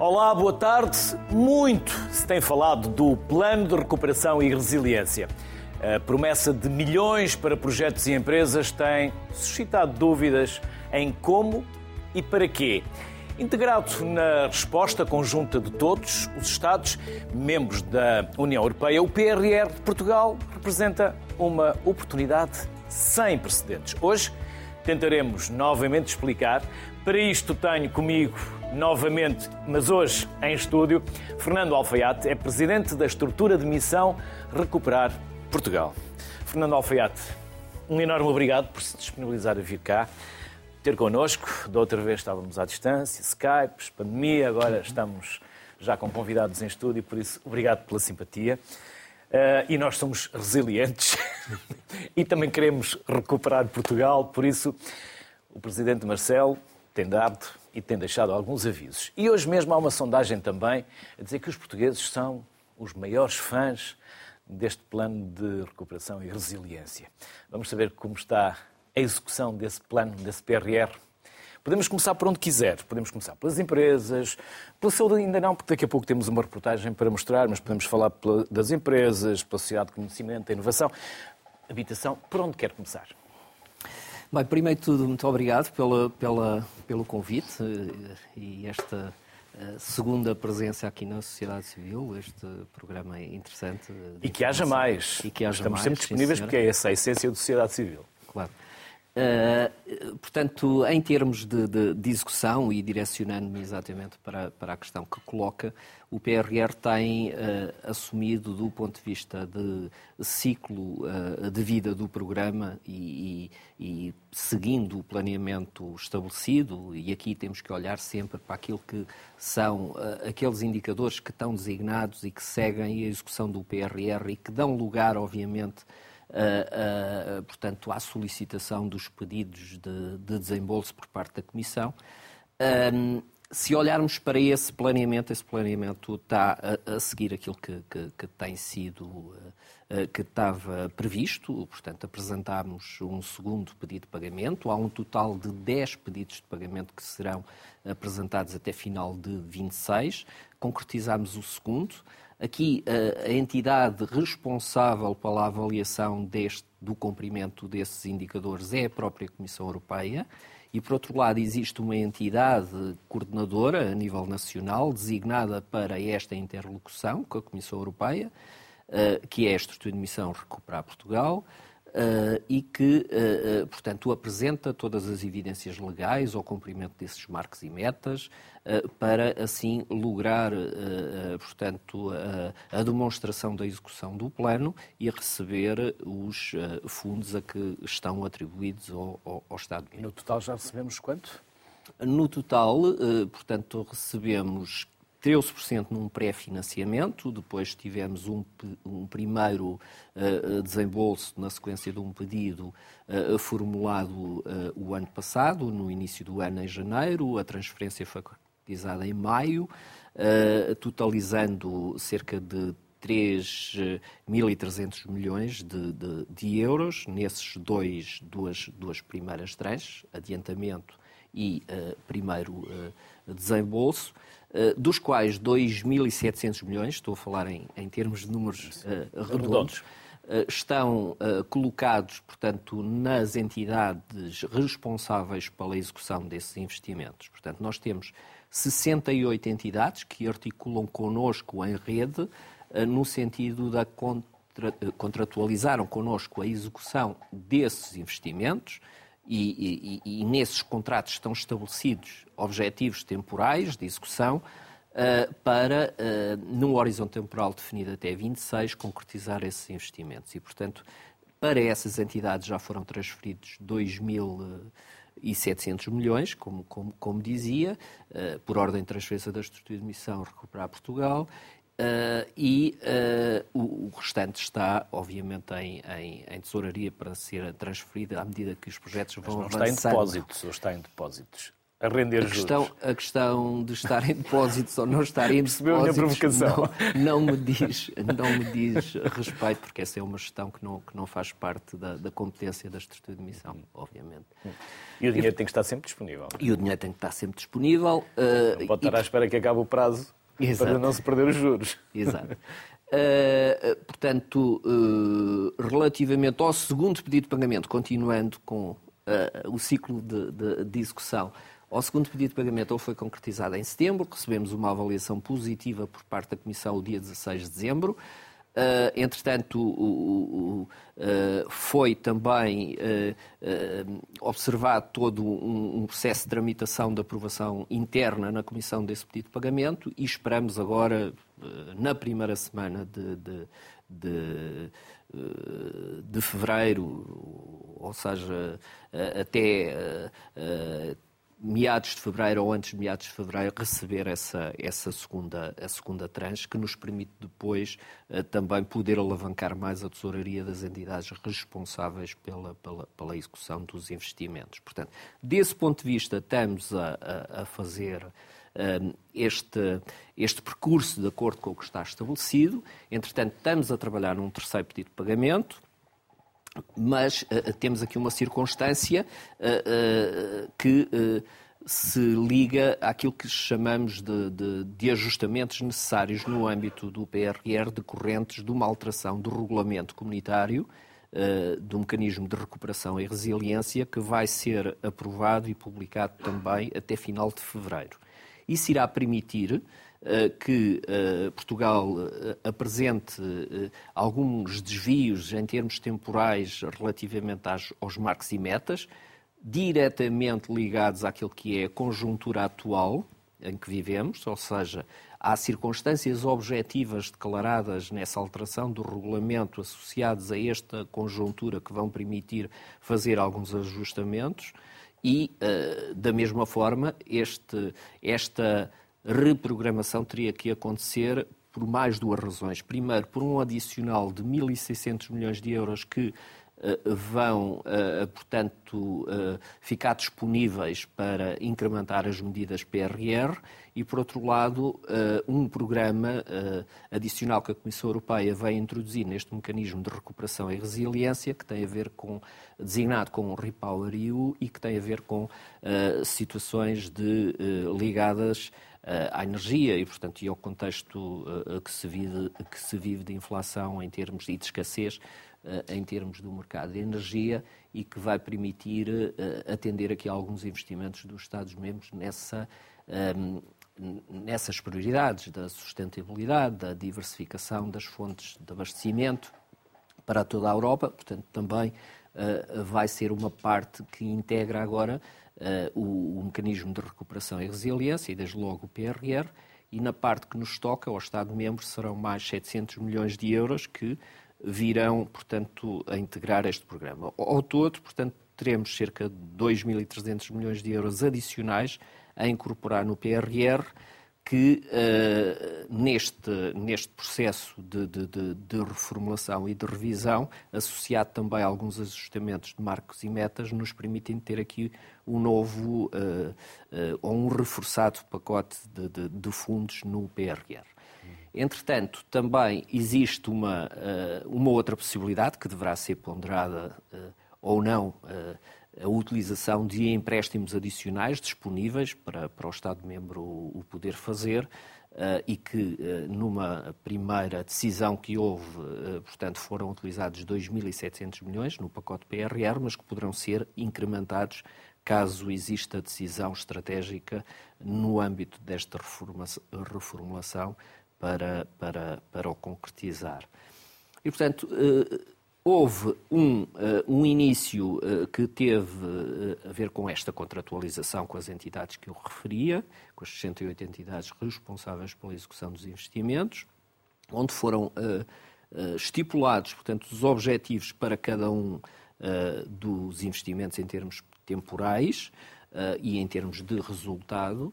Olá, boa tarde. Muito se tem falado do Plano de Recuperação e Resiliência. A promessa de milhões para projetos e empresas tem suscitado dúvidas em como e para quê. Integrado na resposta conjunta de todos os Estados membros da União Europeia, o PRR de Portugal representa uma oportunidade sem precedentes. Hoje tentaremos novamente explicar. Para isto tenho comigo novamente, mas hoje em estúdio, Fernando Alfaiate é presidente da estrutura de missão Recuperar Portugal. Fernando Alfaiate, um enorme obrigado por se disponibilizar a vir cá ter connosco. Da outra vez estávamos à distância, Skype, pandemia, agora estamos já com convidados em estúdio, por isso, obrigado pela simpatia. Uh, e nós somos resilientes e também queremos recuperar Portugal, por isso o Presidente Marcelo tem dado e tem deixado alguns avisos. E hoje mesmo há uma sondagem também a dizer que os portugueses são os maiores fãs deste plano de recuperação e resiliência. Vamos saber como está a execução desse plano, desse PRR. Podemos começar por onde quiser. Podemos começar pelas empresas, pela saúde ainda não, porque daqui a pouco temos uma reportagem para mostrar, mas podemos falar das empresas, pela sociedade de conhecimento, da inovação, habitação. Por onde quer começar? Bem, primeiro de tudo, muito obrigado pela, pela, pelo convite eh, e esta eh, segunda presença aqui na sociedade civil, este programa é interessante. E que haja mais. E que haja Estamos mais, sempre disponíveis porque é essa a essência da sociedade civil. Claro. Uh, portanto, em termos de, de, de execução e direcionando-me exatamente para, para a questão que coloca, o PRR tem uh, assumido, do ponto de vista de ciclo uh, de vida do programa e, e, e, seguindo o planeamento estabelecido, e aqui temos que olhar sempre para aquilo que são aqueles indicadores que estão designados e que seguem a execução do PRR e que dão lugar, obviamente, uh, portanto, à solicitação dos pedidos de, de desembolso por parte da Comissão. Um, se olharmos para esse planeamento, esse planeamento está a, a seguir aquilo que, que, que tem sido, uh, que estava previsto, portanto, apresentámos um segundo pedido de pagamento. Há um total de 10 pedidos de pagamento que serão apresentados até final de 26. Concretizámos o segundo. Aqui, a entidade responsável pela avaliação deste, do cumprimento desses indicadores é a própria Comissão Europeia. E, por outro lado, existe uma entidade coordenadora a nível nacional designada para esta interlocução com a Comissão Europeia, eh, que é a Estrutura de Missão Recuperar Portugal, Uh, e que, uh, portanto, apresenta todas as evidências legais ao cumprimento desses marcos e metas, para assim lograr, portanto, a demonstração da execução do plano e receber os fundos a que estão atribuídos ao, ao, ao Estado. E no total já recebemos quanto? No total, portanto, recebemos 13% num pré-financiamento, depois tivemos um, um primeiro uh, desembolso na sequência de um pedido uh, formulado uh, o ano passado, no início do ano, em janeiro, a transferência foi concretizada em maio, totalizando cerca de 3.300 milhões de, de, de, euros nesses dois, duas, duas primeiras tranches, adiantamento e primeiro desembolso. Eh, dos quais 2.700 milhões, estou a falar em, em termos de números uh, redondos, uh, estão colocados, portanto, nas entidades responsáveis pela execução desses investimentos. Portanto, nós temos 68 entidades que articulam connosco em rede, no sentido da contra, contratualizaram connosco a execução desses investimentos, e, e, e, nesses contratos estão estabelecidos objetivos temporais de execução uh, para, uh, num horizonte temporal definido até 26, concretizar esses investimentos. E, portanto, para essas entidades já foram transferidos 2.700 milhões, como, como, como dizia, uh, por ordem de transferência da estrutura de missão Recuperar Portugal, Uh, e uh, o, o, restante está, obviamente, em, em, em, tesouraria para ser transferido à medida que os projetos vão Mas não está em depósitos ou está em depósitos? a render a questão, juros. A questão de estar em depósitos ou não estar em Percebeu depósitos. Não, não, me diz, não me diz respeito, porque essa é uma gestão que não, que não faz parte da, da competência da estrutura de emissão, obviamente. E o dinheiro e, tem que estar sempre disponível. E o dinheiro tem que estar sempre disponível. Uh, não pode estar e, à espera que acabe o prazo Exato. para não se perder os juros. Exato. Uh, portanto, uh, relativamente ao segundo pedido de pagamento, continuando com uh, o ciclo de, de, de, execução, ao segundo pedido de pagamento, ele foi concretizado em setembro, recebemos uma avaliação positiva por parte da Comissão o dia 16 de dezembro. Uh, entretanto, o, o, uh, foi também uh, observado todo um, um, processo de tramitação de aprovação interna na Comissão desse pedido de pagamento e esperamos agora, na primeira semana de, de, de, de fevereiro, ou seja, até meados de fevereiro ou antes de meados de fevereiro receber essa, essa segunda, a segunda tranche, que nos permite depois uh, também poder alavancar mais a tesouraria das entidades responsáveis pela, pela, pela execução dos investimentos. Portanto, desse ponto de vista, estamos a, a, a fazer uh, este, este percurso de acordo com o que está estabelecido. Entretanto, estamos a trabalhar num terceiro pedido de pagamento mas uh, temos aqui uma circunstância uh, uh, que se liga àquilo que chamamos de, de, de, ajustamentos necessários no âmbito do PRR decorrentes de uma alteração do regulamento comunitário do mecanismo de recuperação e resiliência que vai ser aprovado e publicado também até final de fevereiro. Isso irá permitir que eh, Portugal eh, apresente alguns desvios em termos temporais relativamente aos marcos e metas, diretamente ligados àquilo que é a conjuntura atual em que vivemos, ou seja, há circunstâncias objetivas declaradas nessa alteração do regulamento associadas a esta conjuntura que vão permitir fazer alguns ajustamentos e, da mesma forma, este, esta reprogramação teria que acontecer por mais duas razões. Primeiro, por um adicional de 1.600 milhões de euros que uh, vão, uh, portanto, uh, ficar disponíveis para incrementar as medidas PRR e, por outro lado, um programa adicional que a Comissão Europeia vai introduzir neste mecanismo de recuperação e resiliência, que tem a ver com, designado com o Repower EU e que tem a ver com situações de, ligadas à energia e, portanto, e ao contexto eh, que se, vive, que se vive de inflação em termos e de escassez eh, em termos do mercado de energia e que vai permitir atender aqui a alguns investimentos dos Estados-membros nessa, ehm, nessas prioridades da sustentabilidade, da diversificação das fontes de abastecimento para toda a Europa. Portanto, também vai ser uma parte que integra agora uh, o, o, mecanismo de recuperação e resiliência, e desde logo o PRR, e na parte que nos toca, ao Estado-membro, serão mais 700 milhões de euros que virão, portanto, a integrar este programa. Ao todo, portanto, teremos cerca de 2.300 milhões de euros adicionais a incorporar no PRR, que uh, neste, neste processo de, de, de, de, reformulação e de revisão, associado também a alguns ajustamentos de marcos e metas, nos permitem ter aqui um novo uh, uh, ou um reforçado pacote de, fundos no PRR. Entretanto, também existe uma, uma outra possibilidade que deverá ser ponderada ou não a utilização de empréstimos adicionais disponíveis para, para o Estado-membro o, poder fazer uh, e que, uh, numa primeira decisão que houve, uh, portanto, foram utilizados 2.700 milhões no pacote PRR, mas que poderão ser incrementados caso exista decisão estratégica no âmbito desta reformulação para, para, para o concretizar. E, portanto, Houve um, uh, um início uh, que teve uh, a ver com esta contratualização com as entidades que eu referia, com as 68 entidades responsáveis pela execução dos investimentos, onde foram estipulados, portanto, os objetivos para cada um dos investimentos em termos temporais e em termos de resultado.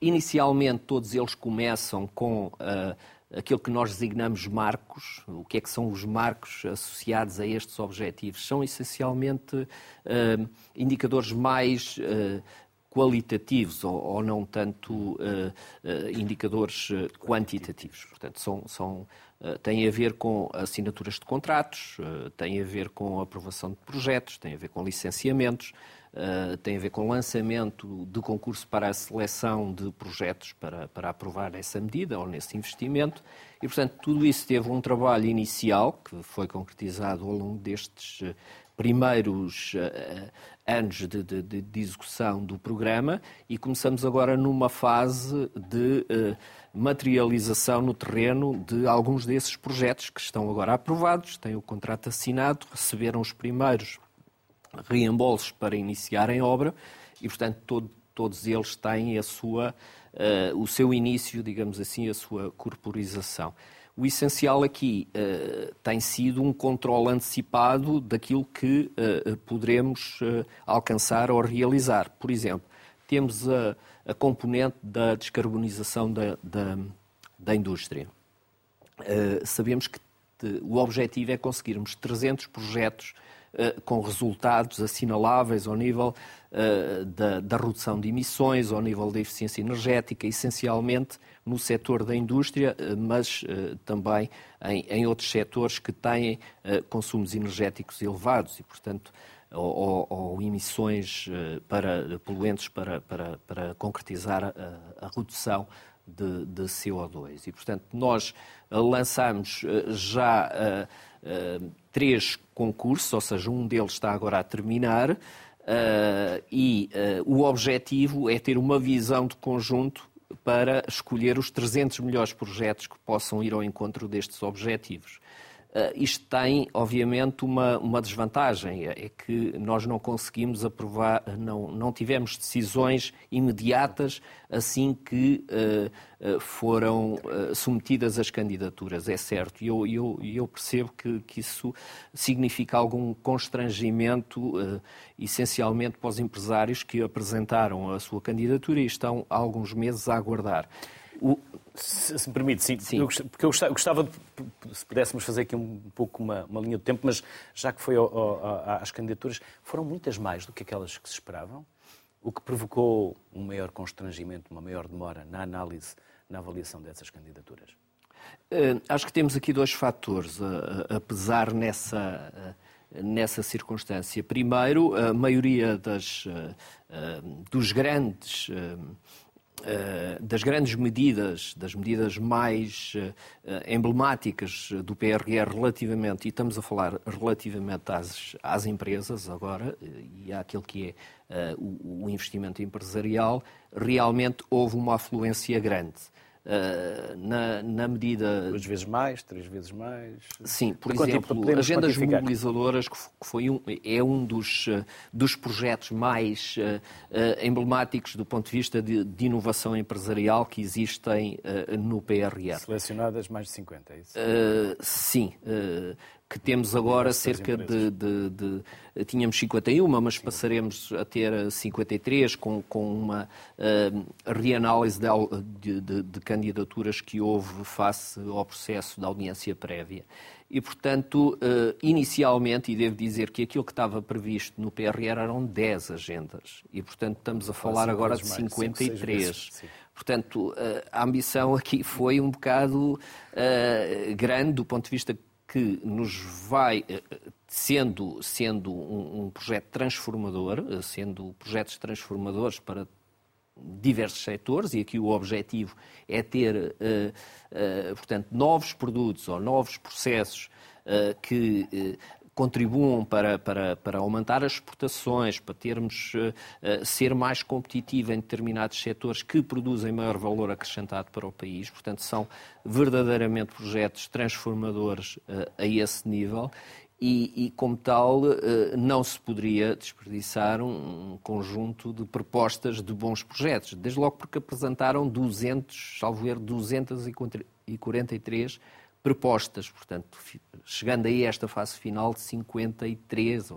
inicialmente, todos eles começam com aquilo que nós designamos marcos. O que é que são os marcos associados a estes objetivos? São essencialmente uh, indicadores mais uh, qualitativos ou, ou não tanto uh, indicadores quantitativos. Portanto, são, são, têm a ver com assinaturas de contratos, têm a ver com aprovação de projetos, têm a ver com licenciamentos, têm a ver com lançamento de concurso para a seleção de projetos para, para aprovar essa medida ou nesse investimento. E, portanto, tudo isso teve um trabalho inicial que foi concretizado ao longo destes primeiros uh, anos de, de, de, execução do programa e começamos agora numa fase de uh, materialização no terreno de alguns desses projetos que estão agora aprovados, têm o contrato assinado, receberam os primeiros reembolsos para iniciarem obra e, portanto, todo, todos eles têm a sua, uh, o seu início, digamos assim, a sua corporização. O essencial aqui uh, tem sido um controle antecipado daquilo que uh, poderemos alcançar ou realizar. Por exemplo, temos a, a componente da descarbonização da, da, da indústria. sabemos que o objetivo é conseguirmos 300 projetos com resultados assinaláveis ao nível uh, da, da, redução de emissões, ao nível da eficiência energética, essencialmente no setor da indústria, uh, mas também em, em, outros setores que têm consumos energéticos elevados e, portanto, ou, ou, emissões para poluentes para, para, para concretizar a, a redução de, de, CO2. E, portanto, nós lançamos já três concursos, ou seja, um deles está agora a terminar, uh, e uh, o objetivo é ter uma visão de conjunto para escolher os 300 melhores projetos que possam ir ao encontro destes objetivos. Uh, isto tem, obviamente, uma, uma desvantagem, é que nós não conseguimos aprovar, não, não tivemos decisões imediatas assim que uh, uh, foram submetidas as candidaturas, é certo. E eu, eu, eu percebo que, que isso significa algum constrangimento, essencialmente para os empresários que apresentaram a sua candidatura e estão há alguns meses a aguardar. O... Se, se, me permite, sim. sim. Eu, porque eu gostava, de, se pudéssemos fazer aqui um pouco uma, uma linha de tempo, mas já que foi ao, ao, às candidaturas, foram muitas mais do que aquelas que se esperavam, o que provocou um maior constrangimento, uma maior demora na análise, na avaliação dessas candidaturas. Uh, acho que temos aqui dois fatores a, a pesar nessa, nessa circunstância. Primeiro, a maioria das, uh, dos grandes eh, das grandes medidas, das medidas mais eh, emblemáticas do PRR relativamente, e estamos a falar relativamente às, às empresas agora, eh, e àquilo que é o, o investimento empresarial, realmente houve uma afluência grande. Uh, na, na, medida. Duas vezes mais, três vezes mais. Sim, por exemplo, agendas mobilizadoras, que foi um, é um dos, uh, dos projetos mais uh, emblemáticos do ponto de vista de, de inovação empresarial que existem no PRR. Selecionadas mais de 50, é isso? sim que temos agora cerca de, de, de, Tínhamos 51, mas passaremos a ter 53, com, com uma uh, reanálise de, de, de, candidaturas que houve face ao processo da audiência prévia. E, portanto, uh, inicialmente, e devo dizer que aquilo que estava previsto no PRR eram 10 agendas. E, portanto, estamos a falar agora de 53. Portanto, uh, a ambição aqui foi um bocado grande do ponto de vista que nos vai, eh, sendo, sendo um, um projeto transformador, eh, sendo projetos transformadores para diversos setores, e aqui o objetivo é ter, uh, portanto, novos produtos ou novos processos que contribuam para, para, para aumentar as exportações, para termos uh, ser mais competitivo em determinados setores que produzem maior valor acrescentado para o país. Portanto, são verdadeiramente projetos transformadores uh, a esse nível e, e, como tal, não se poderia desperdiçar um conjunto de propostas de bons projetos. Desde logo porque apresentaram 200, salvo erro, 243 propostas, portanto, chegando aí a esta fase final de 53,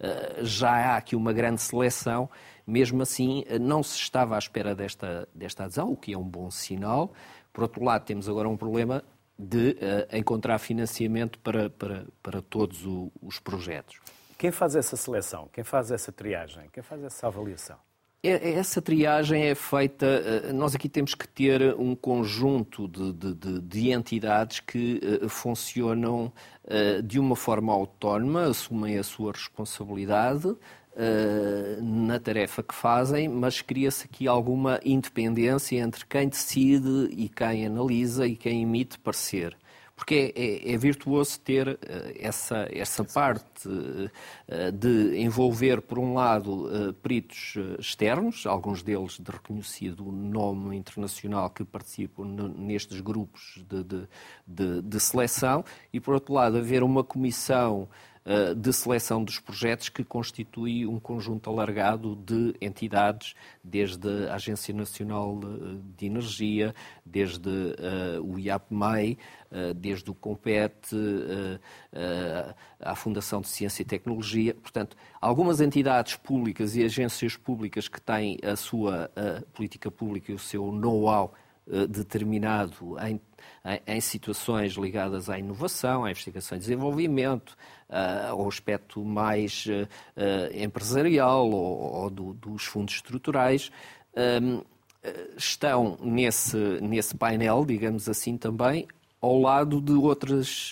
eh, já há aqui uma grande seleção, mesmo assim eh, não se estava à espera desta, desta adesão, o que é um bom sinal. Por outro lado, temos agora um problema de uh, encontrar financiamento para, para, para todos os projetos. Quem faz essa seleção? Quem faz essa triagem? Quem faz essa avaliação? É, essa triagem é feita. Eh, nós aqui temos que ter um conjunto de, de, de entidades que uh, funcionam uh, de uma forma autónoma, assumem a sua responsabilidade na tarefa que fazem, mas cria-se aqui alguma independência entre quem decide e quem analisa e quem emite parecer porque é, é, é, virtuoso ter uh, essa, essa parte uh, de envolver, por um lado, uh, peritos externos, alguns deles de reconhecido nome internacional que participam nestes grupos de, de, de, de, seleção, e, por outro lado, haver uma comissão eh, de seleção dos projetos que constitui um conjunto alargado de entidades, desde a Agência Nacional de Energia, desde uh, o IAPMEI, desde o COMPET, a Fundação de Ciência e Tecnologia. Portanto, algumas entidades públicas e agências públicas que têm a sua política pública e o seu know-how determinado em, em, situações ligadas à inovação, à investigação e desenvolvimento, uh, ao aspecto mais uh, empresarial ou, ou do, dos fundos estruturais, um, estão nesse, nesse painel, digamos assim, também ao lado de, outras,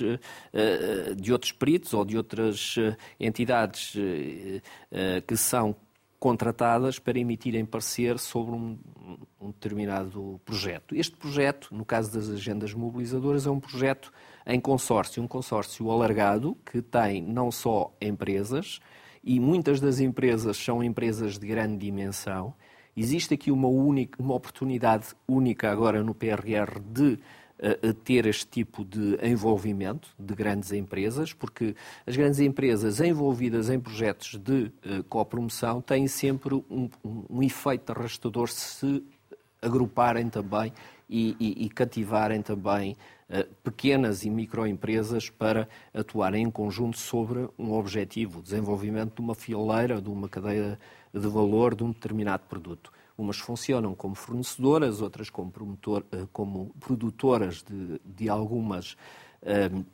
de outros peritos ou de outras entidades que são contratadas para emitirem parecer sobre um, um, determinado projeto. Este projeto, no caso das agendas mobilizadoras, é um projeto em consórcio, um consórcio alargado que tem não só empresas, e muitas das empresas são empresas de grande dimensão. Existe aqui uma, única, uma oportunidade única agora no PRR de uh, ter este tipo de envolvimento de grandes empresas, porque as grandes empresas envolvidas em projetos de uh, copromoção têm sempre um, um, efeito arrastador se agruparem também e, e, e cativarem também uh, pequenas e microempresas para atuarem em conjunto sobre um objetivo, o desenvolvimento de uma fileira, de uma cadeia de valor de um determinado produto. Umas funcionam como fornecedoras, outras como, promotor, uh, como produtoras de, de algumas uh,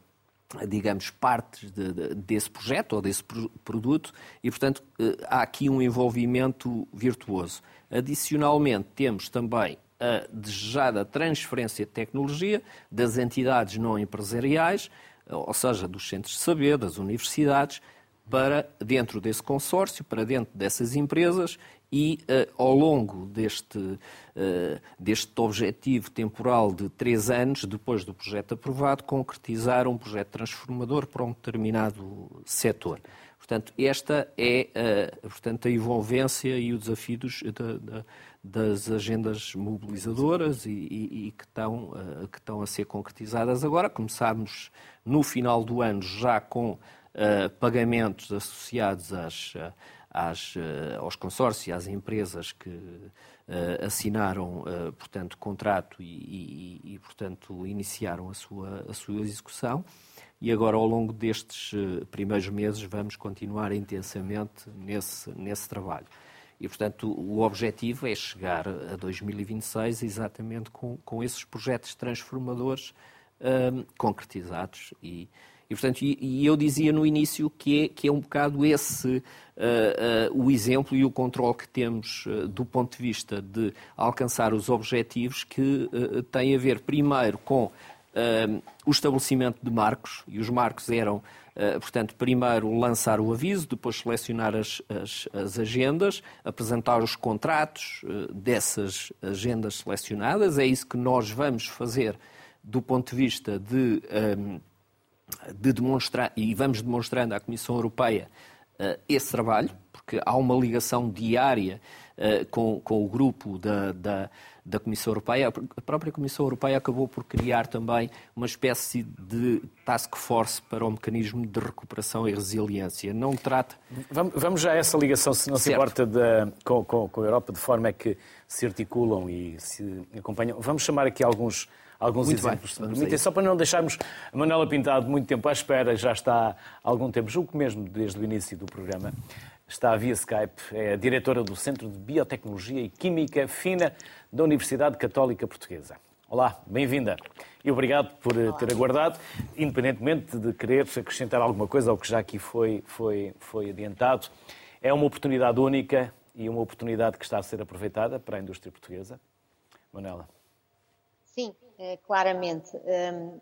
digamos, partes de, de, desse projeto ou desse produto e, portanto, há aqui um envolvimento virtuoso. Adicionalmente, temos também a desejada transferência de tecnologia das entidades não empresariais, ou seja, dos centros de saber, das universidades, para dentro desse consórcio, para dentro dessas empresas e uh, ao longo deste, uh, deste objetivo temporal de três anos, depois do projeto aprovado, concretizar um projeto transformador para um determinado setor. Portanto, esta é uh, portanto, a envolvência e o desafio dos, da, das agendas mobilizadoras e, e, e que, estão, uh, que estão a ser concretizadas agora. Começámos no final do ano já com uh, pagamentos associados às, às, aos consórcios e às empresas que assinaram, portanto, contrato e, e, portanto, iniciaram a sua, a sua execução e agora, ao longo destes eh, primeiros meses, vamos continuar intensamente nesse, nesse trabalho. E, portanto, o objetivo é chegar a 2026 exatamente com, com esses projetos transformadores concretizados. E, e portanto, e, e, eu dizia no início que é, que é um bocado esse uh, uh, o exemplo e o controle que temos uh, do ponto de vista de alcançar os objetivos que tem a ver, primeiro, com o estabelecimento de marcos, e os marcos eram, uh, portanto, primeiro lançar o aviso, depois selecionar as, as, as agendas, apresentar os contratos uh, dessas agendas selecionadas. É isso que nós vamos fazer do ponto de vista de, de demonstrar, e vamos demonstrando à Comissão Europeia uh, esse trabalho, porque há uma ligação diária com, com o grupo da, da da Comissão Europeia. A própria Comissão Europeia acabou por criar também uma espécie de task force para o mecanismo de recuperação e resiliência. Não trata. Vamos já a essa ligação, se não certo. se importa, de, com, com, com, a Europa, de forma é que se articulam e se acompanham. Vamos chamar aqui alguns. Alguns muito exemplos, bem, só para não deixarmos a Manuela Pintado muito tempo à espera, já está há algum tempo, julgo mesmo desde o início do programa, está via Skype, é a diretora do Centro de Biotecnologia e Química Fina da Universidade Católica Portuguesa. Olá, bem-vinda e obrigado por eh, Olá. ter aguardado, independentemente de querer acrescentar alguma coisa ao que já aqui foi, foi, foi adiantado. É uma oportunidade única e uma oportunidade que está a ser aproveitada para a indústria portuguesa? Manela. Sim, é, claramente. Hum,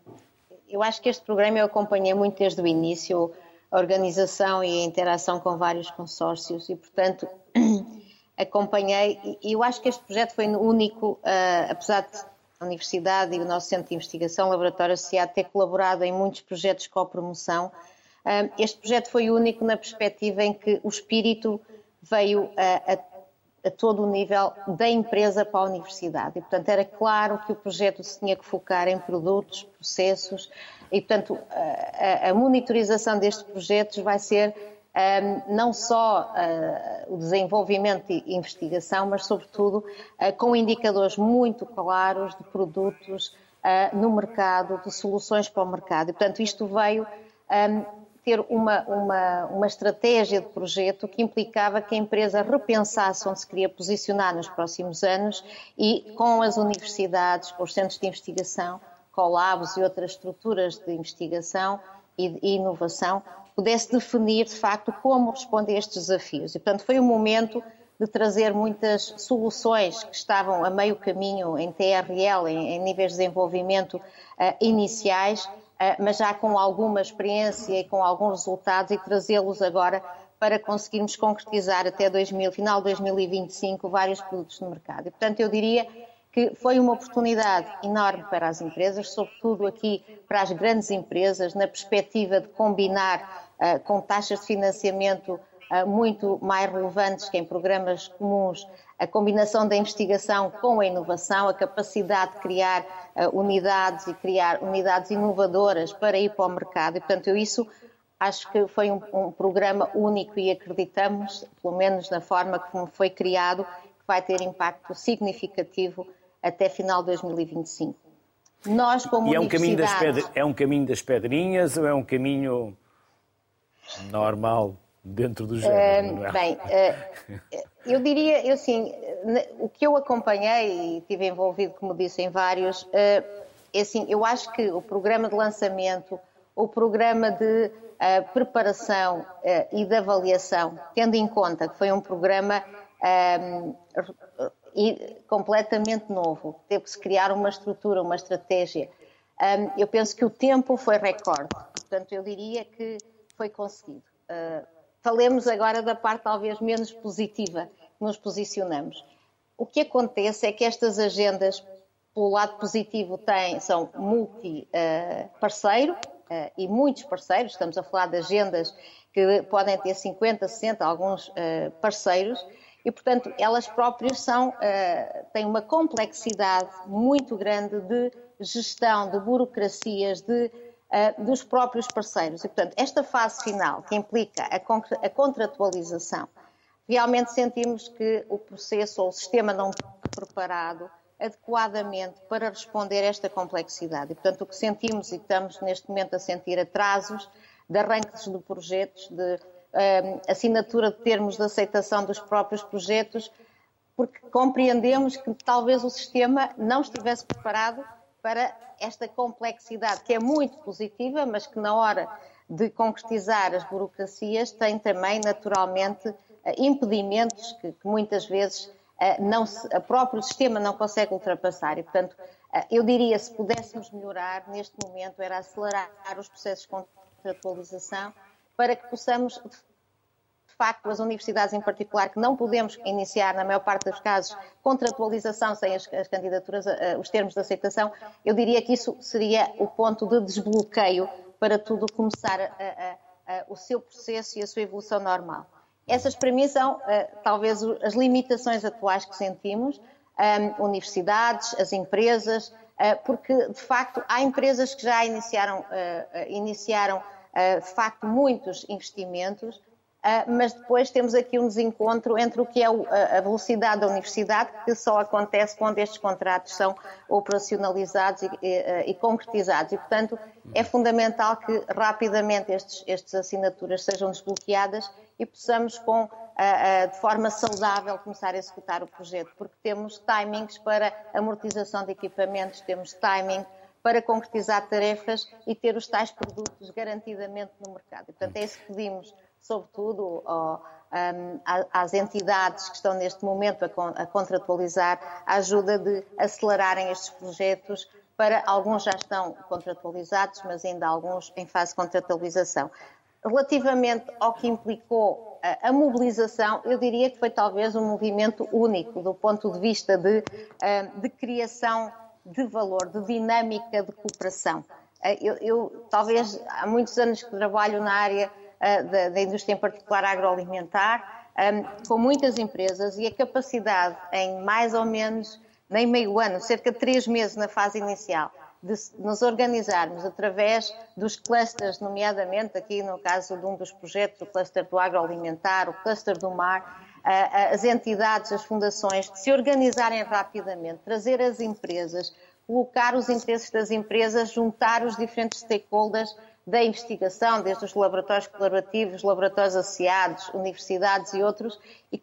eu acho que este programa eu acompanhei muito desde o início, a organização e a interação com vários consórcios e, portanto, acompanhei. E eu acho que este projeto foi único, uh, apesar de a Universidade e o nosso Centro de Investigação, Laboratório Associado, ter colaborado em muitos projetos de copromoção. Uh, este projeto foi único na perspectiva em que o espírito veio a, a a todo o nível da empresa para a universidade. E, portanto, era claro que o projeto se tinha que focar em produtos, processos, e, portanto, a, a monitorização destes projetos vai ser um, não só uh, o desenvolvimento e investigação, mas, sobretudo, uh, com indicadores muito claros de produtos uh, no mercado, de soluções para o mercado. E, portanto, isto veio um, ter uma, uma, uma estratégia de projeto que implicava que a empresa repensasse onde se queria posicionar nos próximos anos e com as universidades, com os centros de investigação, com labs e outras estruturas de investigação e, inovação, pudesse definir de facto como responder a estes desafios. E, portanto, foi o momento de trazer muitas soluções que estavam a meio caminho em TRL, em, em níveis de desenvolvimento uh, iniciais, mas já com alguma experiência e com alguns resultados e trazê-los agora para conseguirmos concretizar até 2000, final de 2025 vários produtos no mercado. E, portanto, eu diria que foi uma oportunidade enorme para as empresas, sobretudo aqui para as grandes empresas, na perspectiva de combinar uh, com taxas de financiamento uh, muito mais relevantes que em programas comuns a combinação da investigação com a inovação, a capacidade de criar uh, unidades e criar unidades inovadoras para ir para o mercado. E, portanto, eu isso acho que foi um, um, programa único e acreditamos, pelo menos na forma como foi criado, que vai ter impacto significativo até final de 2025. Nós, como e é um, caminho das pedra... é um caminho das pedrinhas ou é um caminho normal dentro do género? Uh, bem, uh, eu diria, eu assim, o que eu acompanhei e tive envolvido, como disse, em vários, é assim, eu acho que o programa de lançamento, o programa de preparação e de avaliação, tendo em conta que foi um programa completamente novo, teve que se criar uma estrutura, uma estratégia. eu penso que o tempo foi recorde, portanto, eu diria que foi conseguido. Falemos agora da parte talvez menos positiva que nos posicionamos. O que acontece é que estas agendas, pelo lado positivo, têm, são multi-parceiro uh, uh, e muitos parceiros, estamos a falar de agendas que podem ter 50, 60, alguns uh, parceiros, e, portanto, elas próprias são, têm uma complexidade muito grande de gestão, de burocracias, de uh, dos próprios parceiros. E, portanto, esta fase final, que implica a, a contratualização, realmente sentimos que o processo ou o sistema não está preparado adequadamente para responder a esta complexidade. E, portanto, o que sentimos e estamos neste momento a sentir atrasos de arranques de projetos, de uh, assinatura de termos de aceitação dos próprios projetos, porque compreendemos que talvez o sistema não estivesse preparado para esta complexidade, que é muito positiva, mas que na hora de concretizar as burocracias tem também, naturalmente, eh, impedimentos que, que muitas vezes eh, não se, o próprio sistema não consegue ultrapassar. E, portanto, eh, eu diria, se pudéssemos melhorar neste momento, era acelerar os processos de contratualização para que possamos, facto, as universidades em particular, que não podemos iniciar, na maior parte dos casos, contratualização sem as, as candidaturas, uh, os termos de aceitação, eu diria que isso seria o ponto de desbloqueio para tudo começar a, a, a, o seu processo e a sua evolução normal. Essas para mim são, uh, talvez, as limitações atuais que sentimos, universidades, as empresas, uh, porque, de facto, há empresas que já iniciaram, iniciaram de facto, muitos investimentos, mas depois temos aqui um desencontro entre o que é a velocidade da universidade, que só acontece quando estes contratos são operacionalizados e, e, e concretizados. E, portanto, é fundamental que rapidamente estes, estas assinaturas sejam desbloqueadas e possamos, com, uh, de forma saudável, começar a executar o projeto, porque temos timings para amortização de equipamentos, temos timing para concretizar tarefas e ter os tais produtos garantidamente no mercado. E, portanto, é isso que pedimos sobretudo às entidades que estão neste momento a contratualizar a ajuda de acelerarem estes projetos para alguns já estão contratualizados, mas ainda alguns em fase de contratualização. Relativamente ao que implicou a, a mobilização, eu diria que foi talvez um movimento único do ponto de vista de, de criação de valor, de dinâmica de cooperação. Eu, eu, talvez há muitos anos que trabalho na área da, da indústria, em particular agroalimentar, com muitas empresas e a capacidade em mais ou menos nem meio ano, cerca de três meses na fase inicial, de nos organizarmos através dos clusters, nomeadamente aqui no caso de um dos projetos, o cluster do agroalimentar, o cluster do mar, as entidades, as fundações, de se organizarem rapidamente, trazer as empresas, colocar os interesses das empresas, juntar os diferentes stakeholders da investigação, desde os laboratórios colaborativos, laboratórios associados, universidades e outros, e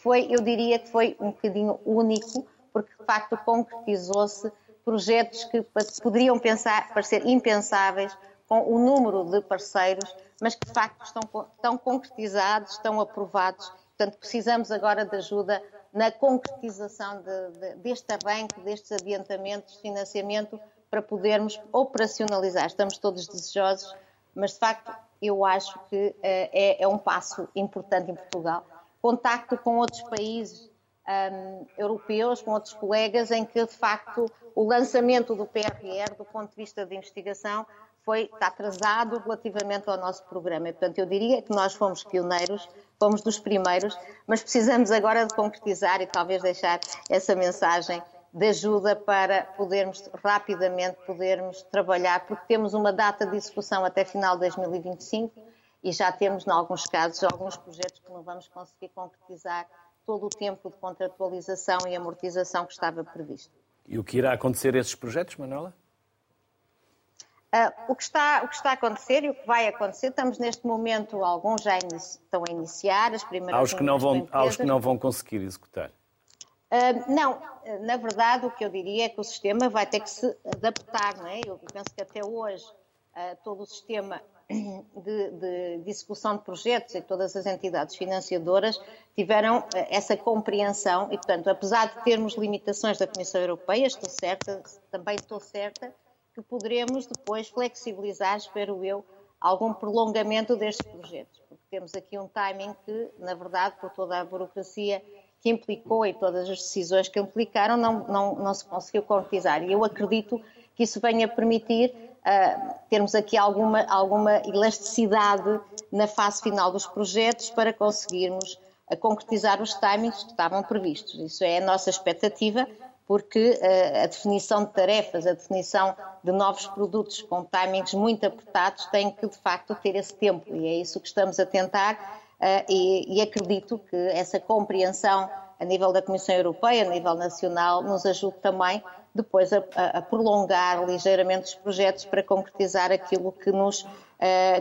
foi, eu diria que foi um bocadinho único, porque de facto concretizou-se projetos que poderiam pensar, parecer impensáveis com o número de parceiros, mas que de facto estão, estão concretizados, estão aprovados. Portanto, precisamos agora de ajuda na concretização de, de, deste arranque, destes adiantamentos financiamento, para podermos operacionalizar. Estamos todos desejosos, mas de facto eu acho que uh, é, é, um passo importante em Portugal. Contacto com outros países um, europeus, com outros colegas, em que de facto o lançamento do PRR, do ponto de vista de investigação, foi, está atrasado relativamente ao nosso programa. E, portanto, eu diria que nós fomos pioneiros, fomos dos primeiros, mas precisamos agora de concretizar e talvez deixar essa mensagem de ajuda para podermos rapidamente podermos trabalhar, porque temos uma data de execução até final de 2025 e já temos, em alguns casos, alguns projetos que não vamos conseguir concretizar todo o tempo de contratualização e amortização que estava previsto. E o que irá acontecer a esses projetos, Manuela? Uh, o, que está, o que está a acontecer e o que vai acontecer, estamos neste momento, alguns já estão a iniciar, as primeiras... Aos que não vão, aos que não vão conseguir executar. Não, na verdade, o que eu diria é que o sistema vai ter que se adaptar, não é? Eu penso que até hoje uh, todo o sistema de, de, de, execução de projetos e todas as entidades financiadoras tiveram uh, essa compreensão e, portanto, apesar de termos limitações da Comissão Europeia, estou certa, também estou certa que poderemos depois flexibilizar, espero eu, algum prolongamento destes projetos, porque temos aqui um timing que, na verdade, por toda a burocracia que implicou e todas as decisões que implicaram não, não, não se conseguiu concretizar. E eu acredito que isso venha permitir uh, termos aqui alguma, alguma elasticidade na fase final dos projetos para conseguirmos uh, concretizar os timings que estavam previstos. Isso é a nossa expectativa, porque uh, a definição de tarefas, a definição de novos produtos com timings muito apertados tem que, de facto, ter esse tempo. E é isso que estamos a tentar e, e acredito que essa compreensão a nível da Comissão Europeia, a nível nacional, nos ajude também depois a, a, prolongar ligeiramente os projetos para concretizar aquilo que nos uh,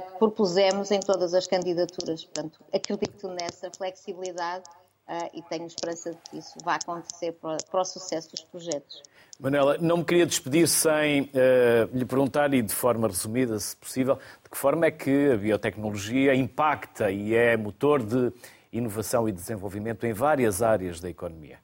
que propusemos em todas as candidaturas. Portanto, acredito nessa flexibilidade uh, e tenho esperança de que isso vá acontecer para, para o sucesso dos projetos. Manuela, não me queria despedir sem uh, lhe perguntar, e de forma resumida, se possível, de que forma é que a biotecnologia impacta e é motor de inovação e desenvolvimento em várias áreas da economia?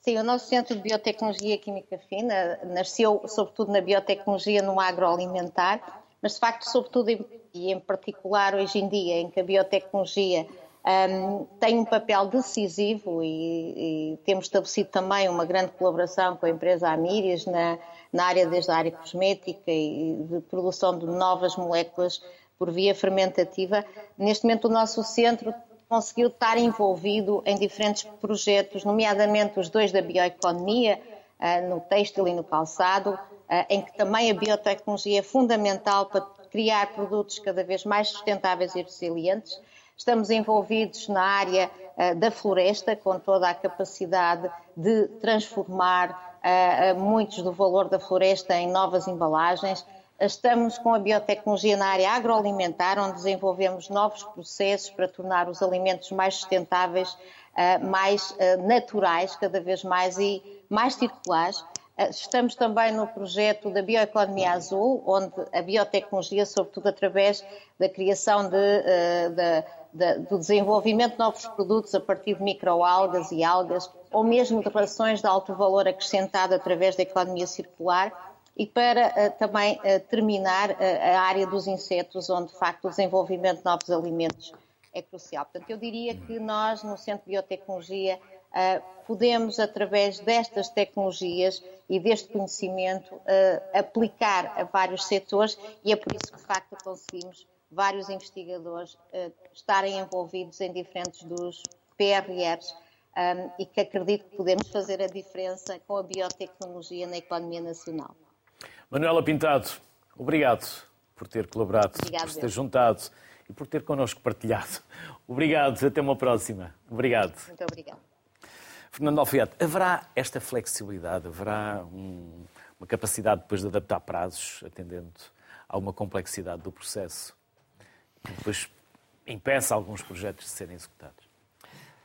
Sim, o nosso Centro de Biotecnologia e Química Fina nasceu, sobretudo, na biotecnologia no agroalimentar, mas, de facto, sobretudo e em particular hoje em dia, em que a biotecnologia um, tem um papel decisivo e, e, temos estabelecido também uma grande colaboração com a empresa Amírias na, na área desde a área cosmética e de produção de novas moléculas por via fermentativa. Neste momento o nosso centro conseguiu estar envolvido em diferentes projetos, nomeadamente os dois da bioeconomia, uh, no têxtil e no calçado, uh, em que também a biotecnologia é fundamental para criar produtos cada vez mais sustentáveis e resilientes. Estamos envolvidos na área uh, da floresta, com toda a capacidade de transformar uh, muitos do valor da floresta em novas embalagens. Estamos com a biotecnologia na área agroalimentar, onde desenvolvemos novos processos para tornar os alimentos mais sustentáveis, mais naturais, cada vez mais e mais circulares. Estamos também no projeto da Bioeconomia Azul, onde a biotecnologia, sobretudo através da criação de, de, do desenvolvimento de novos produtos a partir de microalgas e algas, ou mesmo de rações de alto valor acrescentado através da economia circular, e para também terminar a área dos insetos, onde de facto o desenvolvimento de novos alimentos é crucial. Portanto, eu diria que nós, no Centro de Biotecnologia, Uh, podemos, através destas tecnologias e deste conhecimento, uh, aplicar a vários setores e é por isso que, de facto, conseguimos vários investigadores uh, estarem envolvidos em diferentes dos PRRs um, e que acredito que podemos fazer a diferença com a biotecnologia na economia nacional. Manuela Pintado, obrigado por ter colaborado, Obrigado, por ter juntado e por ter connosco partilhado. Obrigado, até uma próxima. Obrigado. Muito obrigado. Fernando Alfiate, haverá esta flexibilidade, haverá um, uma capacidade depois de adaptar prazos, atendendo a uma complexidade do processo, depois impeça alguns projetos de serem executados?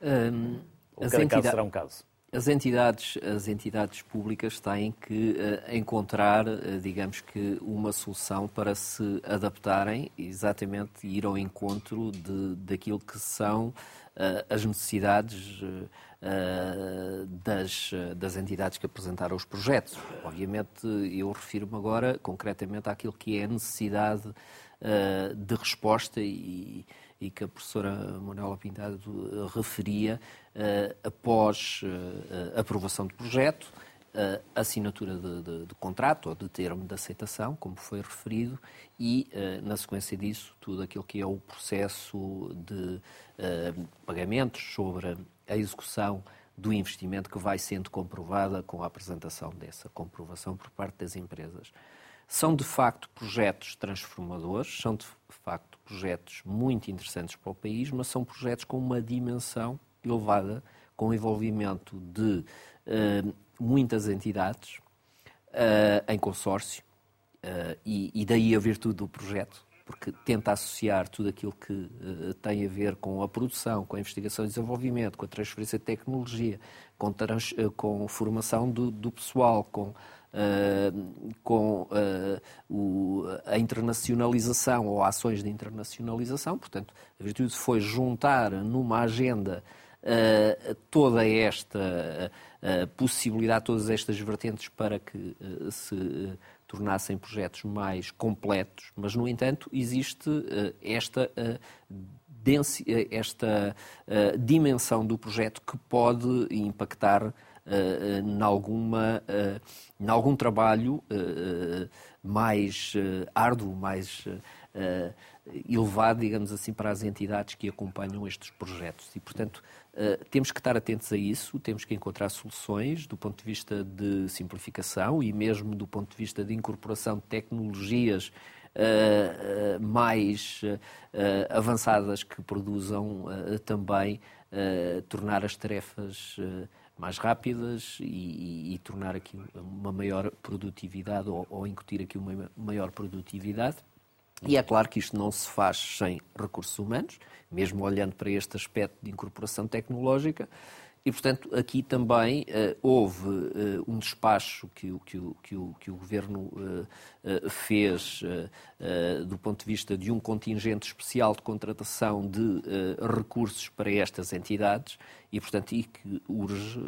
Um, Ou cada caso será um caso? As entidades, as entidades públicas têm que uh, encontrar, uh, digamos que, uma solução para se adaptarem exatamente e ir ao encontro de, daquilo que são uh, as necessidades das, das entidades que apresentaram os projetos. Obviamente, eu refiro-me agora concretamente àquilo que é a necessidade de resposta e, e que a professora Manuela Pintado referia uh, após uh, aprovação de projeto, uh, assinatura de, de, de, contrato ou de termo de aceitação, como foi referido, e, na sequência disso, tudo aquilo que é o processo de pagamentos sobre a execução do investimento que vai sendo comprovada com a apresentação dessa comprovação por parte das empresas. São de facto projetos transformadores, são de facto projetos muito interessantes para o país, mas são projetos com uma dimensão elevada, com envolvimento de uh, muitas entidades uh, em consórcio, uh, e, e, daí a virtude do projeto, porque tenta associar tudo aquilo que tem a ver com a produção, com a investigação e desenvolvimento, com a transferência de tecnologia, com, trans, com formação do, do pessoal, com Uh, com uh, o, a internacionalização ou ações de internacionalização. Portanto, a virtude foi juntar numa agenda uh, toda esta possibilidade, todas estas vertentes para que se tornassem projetos mais completos, mas, no entanto, existe esta esta uh, dimensão do projeto que pode impactar uh, em, alguma, uh, em algum trabalho mais árduo, mais elevado, digamos assim, para as entidades que acompanham estes projetos. E, portanto, temos que estar atentos a isso, temos que encontrar soluções do ponto de vista de simplificação e mesmo do ponto de vista de incorporação de tecnologias mais avançadas que produzam também tornar as tarefas mais rápidas e, e, e, tornar aqui uma maior produtividade ou, ou incutir aqui uma maior produtividade. E é claro que isto não se faz sem recursos humanos, mesmo olhando para este aspecto de incorporação tecnológica. E, portanto, aqui também uh, houve uh, um despacho que, que, que, o, que o Governo uh, fez do ponto de vista de um contingente especial de contratação de recursos para estas entidades e, portanto, e que urge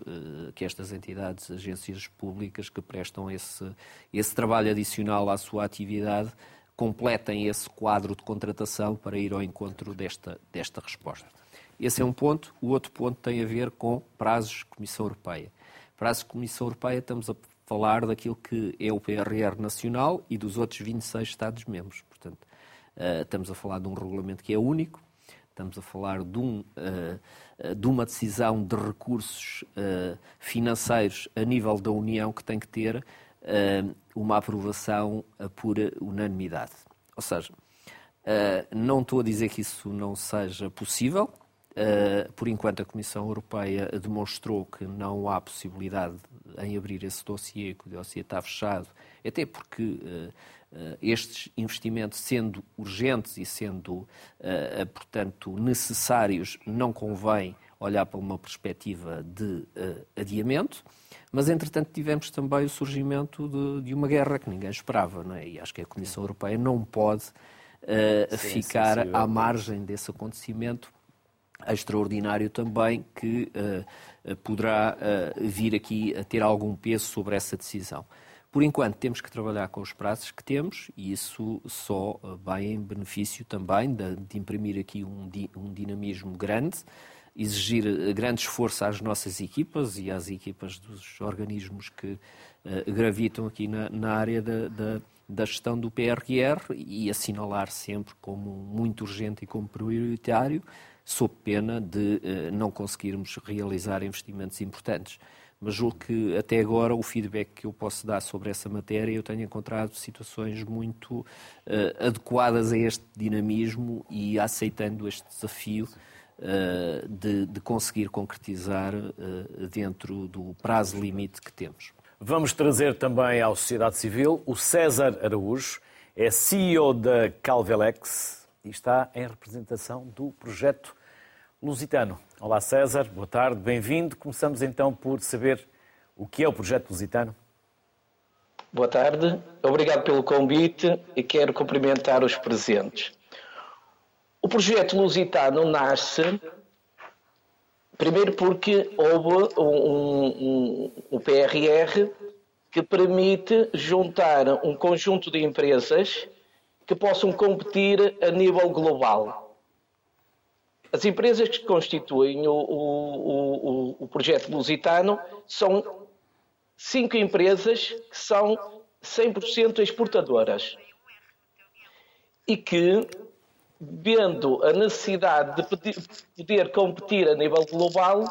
que estas entidades, agências públicas que prestam esse, esse trabalho adicional à sua atividade, completem esse quadro de contratação para ir ao encontro desta, desta resposta. Esse é um ponto. O outro ponto tem a ver com prazos de Comissão Europeia. Prazos de Comissão Europeia, estamos a falar daquilo que é o PRR nacional e dos outros 26 Estados-membros. Portanto, uh, estamos a falar de um regulamento que é único, estamos a falar de, um, uh, de uma decisão de recursos uh, financeiros a nível da União que tem que ter uma aprovação por unanimidade. Ou seja, não estou a dizer que isso não seja possível, Uh, por enquanto, a Comissão Europeia demonstrou que não há possibilidade em abrir esse dossiê, que o dossiê está fechado, até porque uh, uh, estes investimentos, sendo urgentes e sendo, portanto, necessários, não convém olhar para uma perspectiva de adiamento. Mas, entretanto, tivemos também o surgimento de, de uma guerra que ninguém esperava, não é? E acho que a Comissão Europeia não pode uh, ficar à margem desse acontecimento extraordinário também que uh, poderá uh, vir aqui a ter algum peso sobre essa decisão. Por enquanto, temos que trabalhar com os prazos que temos e isso só vai em benefício também de, de imprimir aqui um, um dinamismo grande exigir eh, grande esforço às nossas equipas e às equipas dos organismos que uh, gravitam aqui na, na área da, da, da, gestão do PRR e assinalar sempre como muito urgente e como prioritário, sob pena de uh, não conseguirmos realizar investimentos importantes. Mas julgo que até agora o feedback que eu posso dar sobre essa matéria, eu tenho encontrado situações muito uh, adequadas a este dinamismo e aceitando este desafio. Eh, de, de conseguir concretizar eh, dentro do prazo limite que temos. Vamos trazer também à sociedade civil o César Araújo, é CEO da Calvelex e está em representação do projeto Lusitano. Olá César, boa tarde, bem-vindo. Começamos então por saber o que é o projeto Lusitano. Boa tarde, obrigado pelo convite e quero cumprimentar os presentes. O projeto Lusitano nasce primeiro porque houve um, um, um PRR que permite juntar um conjunto de empresas que possam competir a nível global. As empresas que constituem o, o, o, o projeto Lusitano são cinco empresas que são 100% exportadoras e que vendo a necessidade de poder competir a nível global,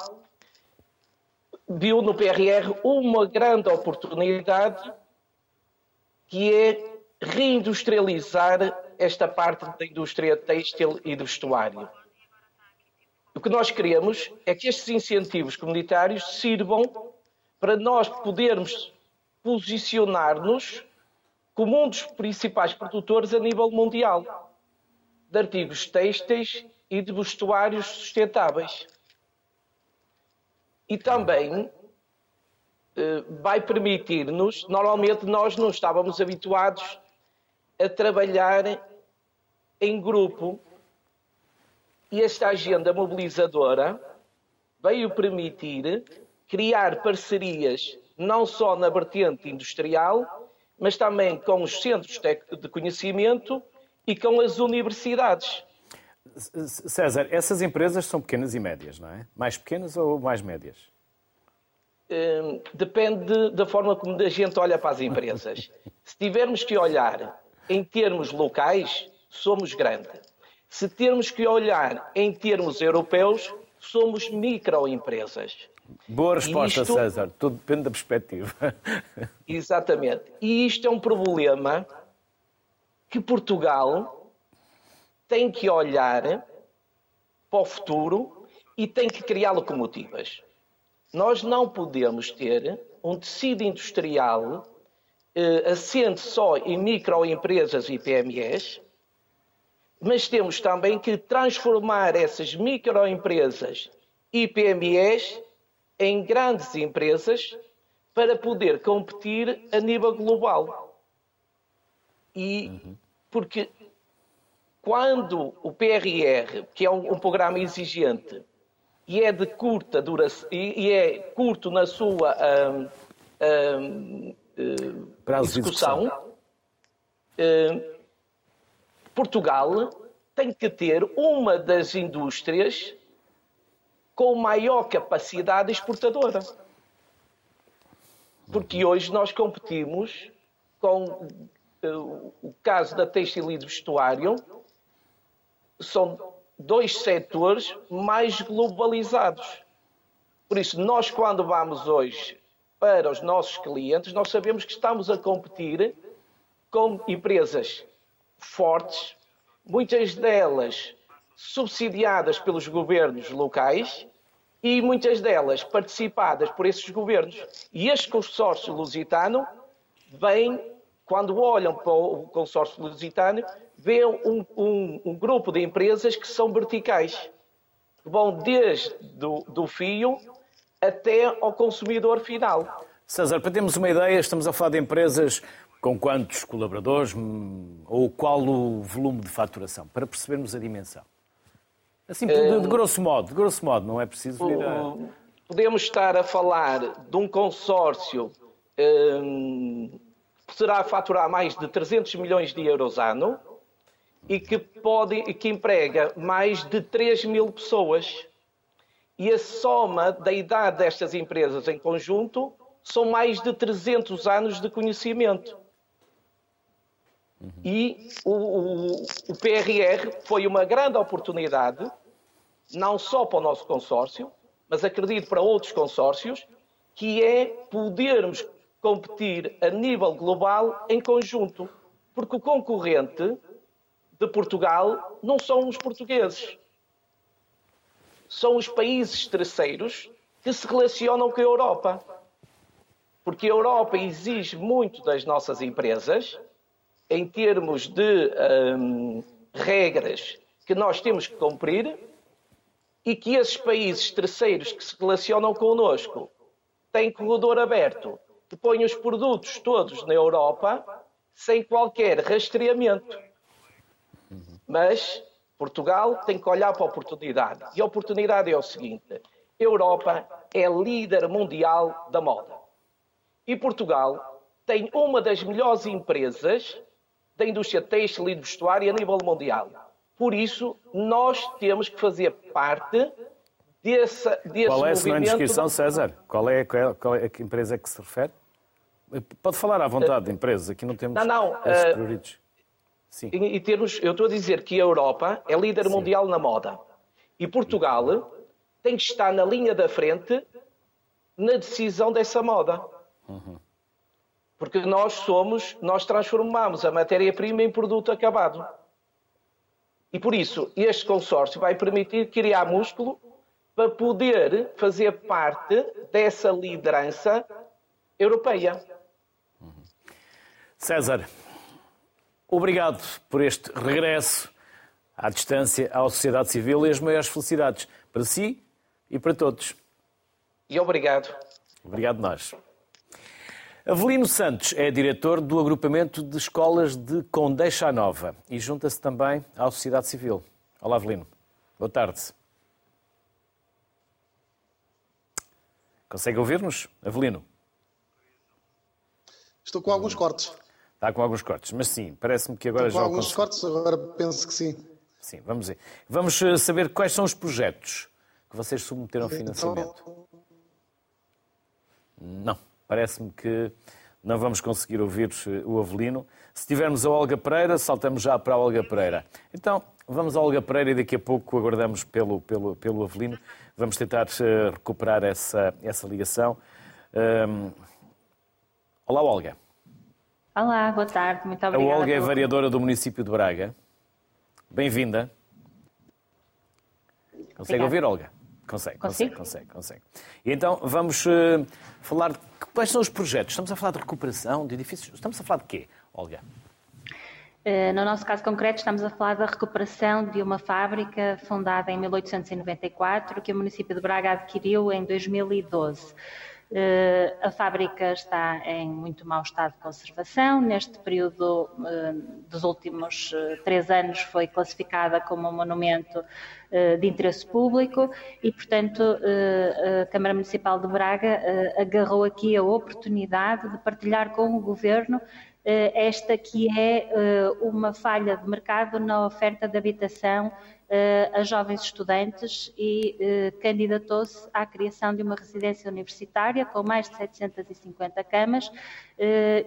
viu no PRR uma grande oportunidade que é reindustrializar esta parte da indústria têxtil e de vestuário. O que nós queremos é que estes incentivos comunitários sirvam para nós podermos posicionar-nos como um dos principais produtores a nível mundial de artigos têxteis e de vestuários sustentáveis. E também eh, vai permitir-nos, normalmente nós não estávamos habituados a trabalhar em grupo e esta agenda mobilizadora veio permitir criar parcerias não só na vertente industrial, mas também com os centros de conhecimento e com as universidades. César, essas empresas são pequenas e médias, não é? Mais pequenas ou mais médias? Hum, depende da forma como a gente olha para as empresas. Se tivermos que olhar em termos locais, somos grande. Se termos que olhar em termos europeus, somos microempresas. Boa resposta, isto... César. Tudo depende da perspectiva. Exatamente. E isto é um problema que Portugal tem que olhar para o futuro e tem que criar locomotivas. Nós não podemos ter um tecido industrial eh, assente só em microempresas e PMEs, mas temos também que transformar essas microempresas e PMEs em grandes empresas para poder competir a nível global. E uhum. Porque quando o PRR, que é um, um programa exigente e é de curta duração e, e é curto na sua um, um, uh, execução, uh, Portugal tem que ter uma das indústrias com maior capacidade exportadora. Porque hoje nós competimos com o caso da têxtil e do vestuário são dois setores mais globalizados. Por isso, nós quando vamos hoje para os nossos clientes, nós sabemos que estamos a competir com empresas fortes, muitas delas subsidiadas pelos governos locais e muitas delas participadas por esses governos. E este consórcio lusitano vem quando olham para o consórcio lusitano, vêem um, um, um, grupo de empresas que são verticais. que vão desde do, do fio até ao consumidor final. César, para termos uma ideia, estamos a falar de empresas com quantos colaboradores hum, ou qual o volume de faturação, para percebermos a dimensão. Assim, de, de grosso modo, de grosso modo, não é preciso vir a... Podemos estar a falar de um consórcio hum, que será a faturar mais de 300 milhões de euros ano e que, pode, que emprega mais de 3 mil pessoas. E a soma da idade destas empresas em conjunto são mais de 300 anos de conhecimento. Uhum. E o, o, o PRR foi uma grande oportunidade, não só para o nosso consórcio, mas acredito para outros consórcios, que é podermos competir a nível global em conjunto. Porque o concorrente de Portugal não são os portugueses. São os países terceiros que se relacionam com a Europa. Porque a Europa exige muito das nossas empresas em termos de hum, regras que nós temos que cumprir e que esses países terceiros que se relacionam connosco têm corredor aberto, que põem os produtos todos na Europa sem qualquer rastreamento. Mas Portugal tem que olhar para a oportunidade. E a oportunidade é o seguinte: a Europa é líder mundial da moda. E Portugal tem uma das melhores empresas da indústria têxtil e de vestuário a nível mundial. Por isso, nós temos que fazer parte desse, desse Qual é a sua inscrição, César? Qual é, qual, é, qual é a empresa a que se refere? Pode falar à vontade de empresas, aqui não temos não, não, prioritos. Sim. E, termos, eu estou a dizer que a Europa é líder Sim. mundial na moda. E Portugal tem que estar na linha da frente na decisão dessa moda. Uhum. Porque nós somos, nós transformamos a matéria-prima em produto acabado. E por isso, este consórcio vai permitir criar músculo para poder fazer parte dessa liderança europeia. César, obrigado por este regresso à distância à sociedade civil e as maiores felicidades para si e para todos. E obrigado. Obrigado nós. Avelino Santos é diretor do agrupamento de escolas de Condeixa Nova e junta-se também à sociedade civil. Olá, Avelino. Boa tarde. Consegue ouvir-nos, Avelino? Estou com alguns cortes. Está com alguns cortes, mas sim, parece-me que agora Estou com já... alguns cortes, agora penso que sim. Sim, vamos ver. Vamos eh, saber quais são os projetos que vocês submeteram a financiamento. Então... Não. Parece-me que não vamos conseguir ouvir eh, o Avelino. Se tivermos a Olga Pereira, saltamos já para a Olga Pereira. Então, vamos à Olga Pereira e daqui a pouco aguardamos pelo, pelo, pelo Avelino. Vamos tentar uh, recuperar essa, essa ligação. Um... Olá, Olga. Olá, boa tarde, muito obrigada. A Olga é variadora do município de Braga. Bem-vinda. Consegue Obrigada. ouvir, Olga? Consegue, consegue, consegue, consegue. E então vamos uh, falar de quais são os projetos. Estamos a falar de recuperação de edifícios. Estamos a falar de quê, Olga? Uh, no nosso caso concreto, estamos a falar da recuperação de uma fábrica fundada em 1894 que o município de Braga adquiriu em 2012. Uh, a fábrica está em muito mau estado de conservação. Neste período uh, dos últimos uh, três anos foi classificada como um monumento de interesse público e, portanto, a Câmara Municipal de Braga agarrou aqui a oportunidade de partilhar com o Governo esta que é uma falha de mercado na oferta de habitação a jovens estudantes e candidatou-se à criação de uma residência universitária com mais de 750 camas,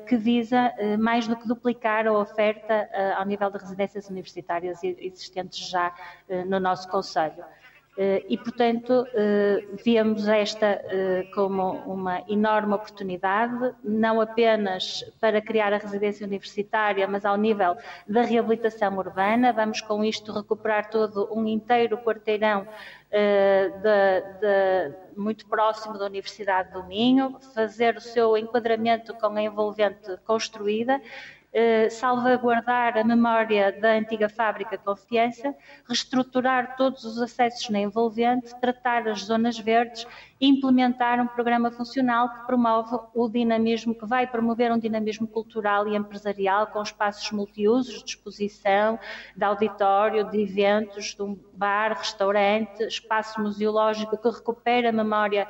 que visa mais do que duplicar a oferta ao nível de residências universitárias existentes já no nosso Conselho. Eh, e, portanto, eh, vemos esta eh, como uma enorme oportunidade, não apenas para criar a residência universitária, mas ao nível da reabilitação urbana. Vamos, com isto, recuperar todo um inteiro quarteirão de, de, muito próximo da Universidade do Minho, fazer o seu enquadramento com a envolvente construída eh, salvaguardar a memória da antiga fábrica Confiança, reestruturar todos os acessos na envolvente, tratar as zonas verdes e implementar um programa funcional que promove o dinamismo, que vai promover um dinamismo cultural e empresarial com espaços multiusos de exposição, de auditório, de eventos, de um bar, restaurante, espaço museológico que recupera a memória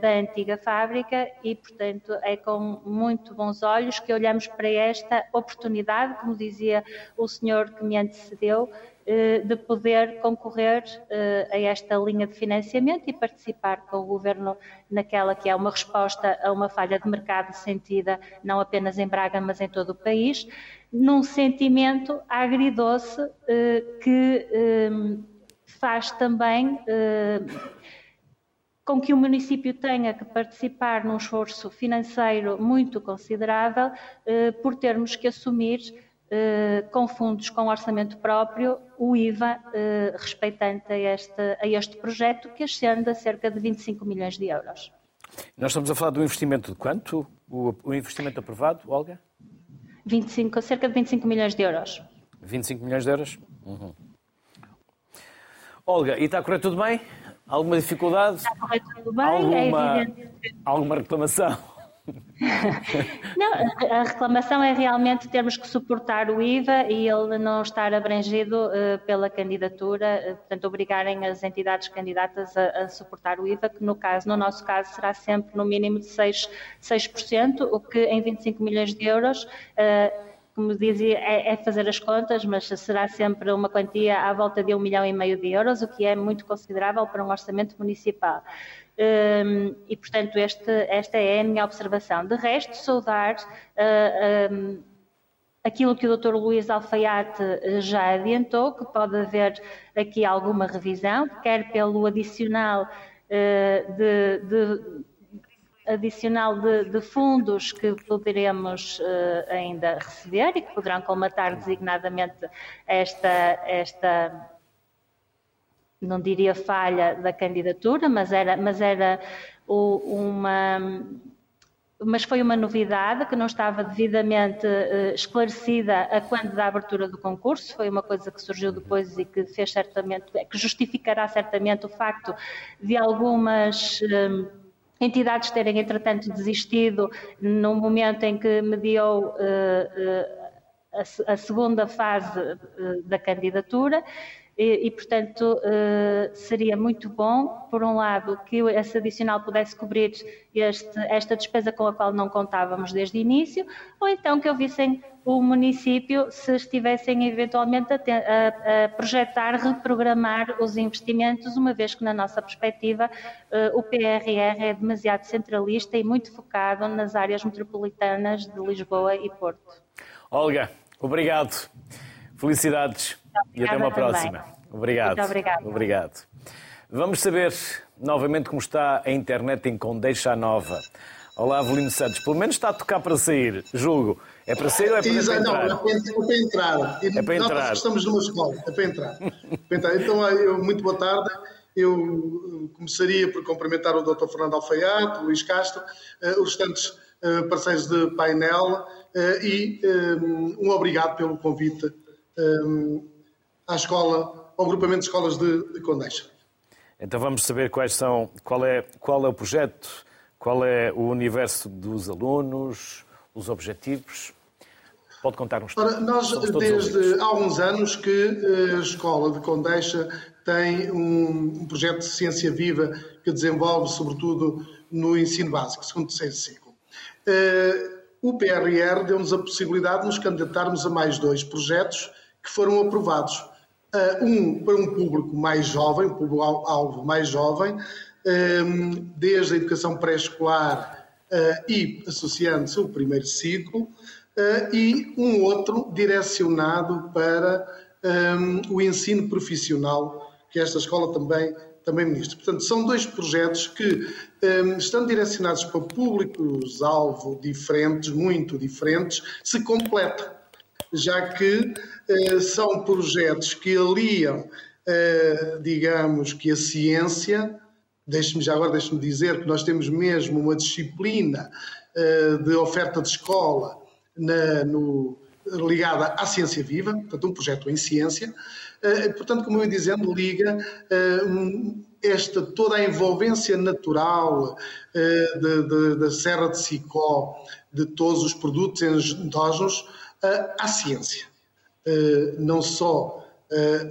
da antiga fábrica e, portanto, é com muito bons olhos que olhamos para esta oportunidade, como dizia o senhor que me antecedeu, eh, de poder concorrer eh, a esta linha de financiamento e participar com o Governo naquela que é uma resposta a uma falha de mercado sentida não apenas em Braga, mas em todo o país, num sentimento agridoce eh, que faz também com que o município tenha que participar num esforço financeiro muito considerável por termos que assumir eh, com fundos com orçamento próprio, o IVA eh, respeitante a este, a este projeto, que ascende a cerca de 25 milhões de euros. Nós estamos a falar do investimento de quanto? O, o investimento aprovado, Olga? 25, cerca de 25 milhões de euros. 25 milhões de euros? Uhum. Olga, e está a correr tudo bem? Alguma dificuldade? Está a correr tudo bem, alguma, é evidente. Alguma reclamação? Não, a reclamação é realmente termos que suportar o IVA e ele não estar abrangido uh, pela candidatura, uh, portanto, obrigarem as entidades candidatas a, a, suportar o IVA, que no caso, no nosso caso, será sempre no mínimo de 6%, 6% o que em 25 milhões de euros. Como dizia, é, é, fazer as contas, mas será sempre uma quantia à volta de um milhão e meio de euros, o que é muito considerável para um orçamento municipal. Um, e, portanto, este, esta é a minha observação. De resto, saudar uh, ah, um, aquilo que o Dr. Luís Alfaiate já adiantou, que pode haver aqui alguma revisão, quer pelo adicional uh, de, de adicional de, de, fundos que poderemos uh, ainda receber e que poderão colmatar designadamente esta, esta não diria falha da candidatura, mas era, mas era uma mas foi uma novidade que não estava devidamente uh, esclarecida a quando da abertura do concurso, foi uma coisa que surgiu depois e que fez certamente, que justificará certamente o facto de algumas uh, entidades terem entretanto desistido no momento em que mediou uh, a, a, segunda fase da candidatura e, e, portanto, uh, seria muito bom, por um lado, que esse adicional pudesse cobrir este, esta despesa com a qual não contávamos desde o início, ou então que ouvissem o município se estivessem eventualmente a, a, a projetar, reprogramar os investimentos, uma vez que, na nossa perspectiva, uh, o PRR é demasiado centralista e muito focado nas áreas metropolitanas de Lisboa e Porto. Olga, obrigado. Felicidades e até uma próxima. Obrigado. Muito obrigado. Obrigado. Vamos saber novamente como está a internet em Condeixa Nova. Olá, Avelino Santos. Pelo menos está a tocar para sair, julgo. É para sair ou é para, Exato, entrar? Não, é para, é para entrar. É para entrar. Nós estamos numa escola, é para entrar. Então, eu, muito boa tarde. Eu começaria por cumprimentar o Dr. Fernando Alfaiate, o Luís Castro, uh, os restantes uh, parceiros de painel uh, e um obrigado pelo convite um, à escola, ao grupamento de escolas de, de Condeixa. Então vamos saber quais são, qual é, qual é o projeto, qual é o universo dos alunos, os objetivos. Pode contar-nos Ora, Nós, desde há uns anos, que eh, a Escola de Condeixa tem um, projeto de ciência viva que desenvolve, sobretudo, no ensino básico, segundo o terceiro ciclo. Uh, o PRR deu-nos a possibilidade de nos candidatarmos a mais dois projetos que foram aprovados. Uh, um para um público mais jovem, um público-alvo mais jovem, desde a educação pré-escolar uh, e associando-se ao primeiro ciclo, uh, e um outro direcionado para o ensino profissional, que esta escola também, também ministra. Portanto, são dois projetos que estão direcionados para públicos-alvo diferentes, muito diferentes, se completam já que eh, são projetos que aliam, eh, digamos que a ciência, deixe-me já agora deixe-me dizer que nós temos mesmo uma disciplina eh, de oferta de escola na, no, ligada à ciência viva, portanto, um projeto em ciência. Uh, portanto, como eu ia dizendo, liga uh, esta, toda a envolvência natural uh, da Serra de Sicó, de todos os produtos endógenos, à ciência. não só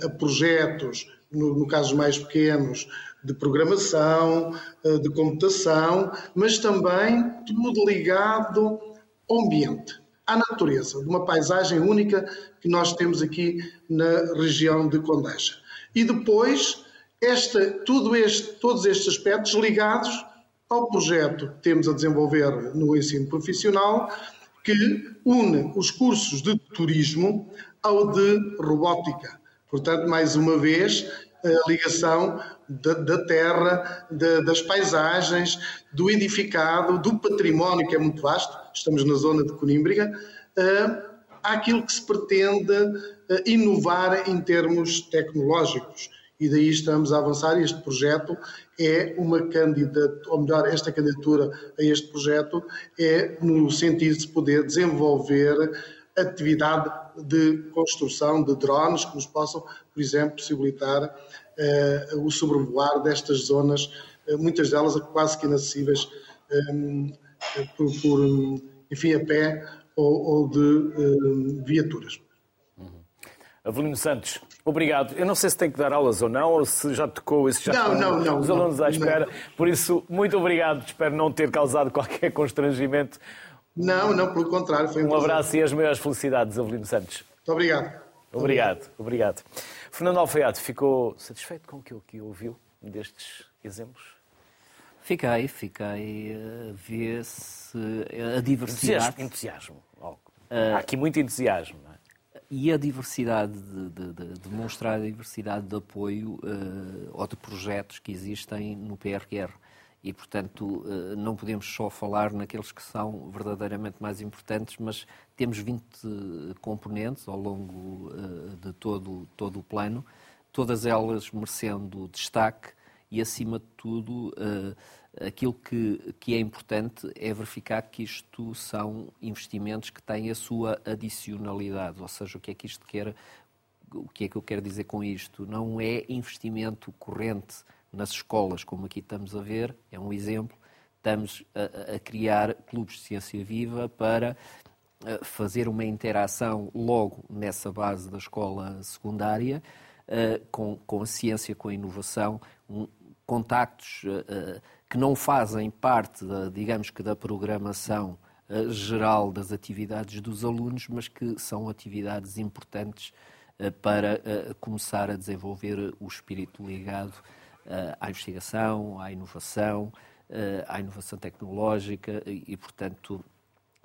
a projetos, no, casos mais pequenos, de programação, de computação, mas também tudo ligado ao ambiente à natureza, de uma paisagem única que nós temos aqui na região de Condeixa. E depois, esta, tudo este, todos estes aspectos ligados ao projeto que temos a desenvolver no ensino profissional, que une os cursos de turismo ao de robótica. Portanto, mais uma vez, a ligação da, da terra, da, das paisagens, do edificado, do património, que é muito vasto, estamos na zona de Conímbriga, uh, àquilo que se pretende uh, inovar em termos tecnológicos. E daí estamos a avançar. Este projeto é uma candidatura, ou melhor, esta candidatura a este projeto é no sentido de poder desenvolver atividade de construção de drones que nos possam, por exemplo, possibilitar uh, o sobrevoar destas zonas, uh, muitas delas quase que inacessíveis um, por, por, enfim, a pé ou, ou de um, viaturas. Uhum. Avelino Santos, obrigado. Eu não sei se tem que dar aulas ou não, ou se já tocou isso já não, não, não, os alunos à espera. Não. Por isso, muito obrigado. Espero não ter causado qualquer constrangimento. Não, não, pelo contrário. Foi um, um abraço e as maiores felicidades, Avelino Santos. Muito obrigado. Obrigado, obrigado. Fernando Alfaiate, ficou satisfeito com aquilo que ouviu destes exemplos? Fiquei, fiquei a ver se a diversidade. Entusiasmo. entusiasmo. Há aqui muito entusiasmo. Não é? E a diversidade, de, de, de, demonstrar a diversidade de apoio uh, ou de projetos que existem no PRR e, portanto, eh, não podemos só falar naqueles que são verdadeiramente mais importantes, mas temos 20 componentes ao longo eh, de todo, todo o plano, todas elas merecendo destaque e, acima de tudo, eh, aquilo que, que é importante é verificar que isto são investimentos que têm a sua adicionalidade, ou seja, o que é que isto quer, o que é que eu quero dizer com isto? Não é investimento corrente nas escolas, como aqui estamos a ver, é um exemplo. Estamos a, a criar clubes de ciência viva para eh, fazer uma interação logo nessa base da escola secundária uh, com, com a ciência, com a inovação, um, contactos uh, que não fazem parte, da, digamos que, da programação uh, geral das atividades dos alunos, mas que são atividades importantes para começar a desenvolver o espírito ligado eh, à investigação, à inovação, eh, à inovação tecnológica e, e, portanto,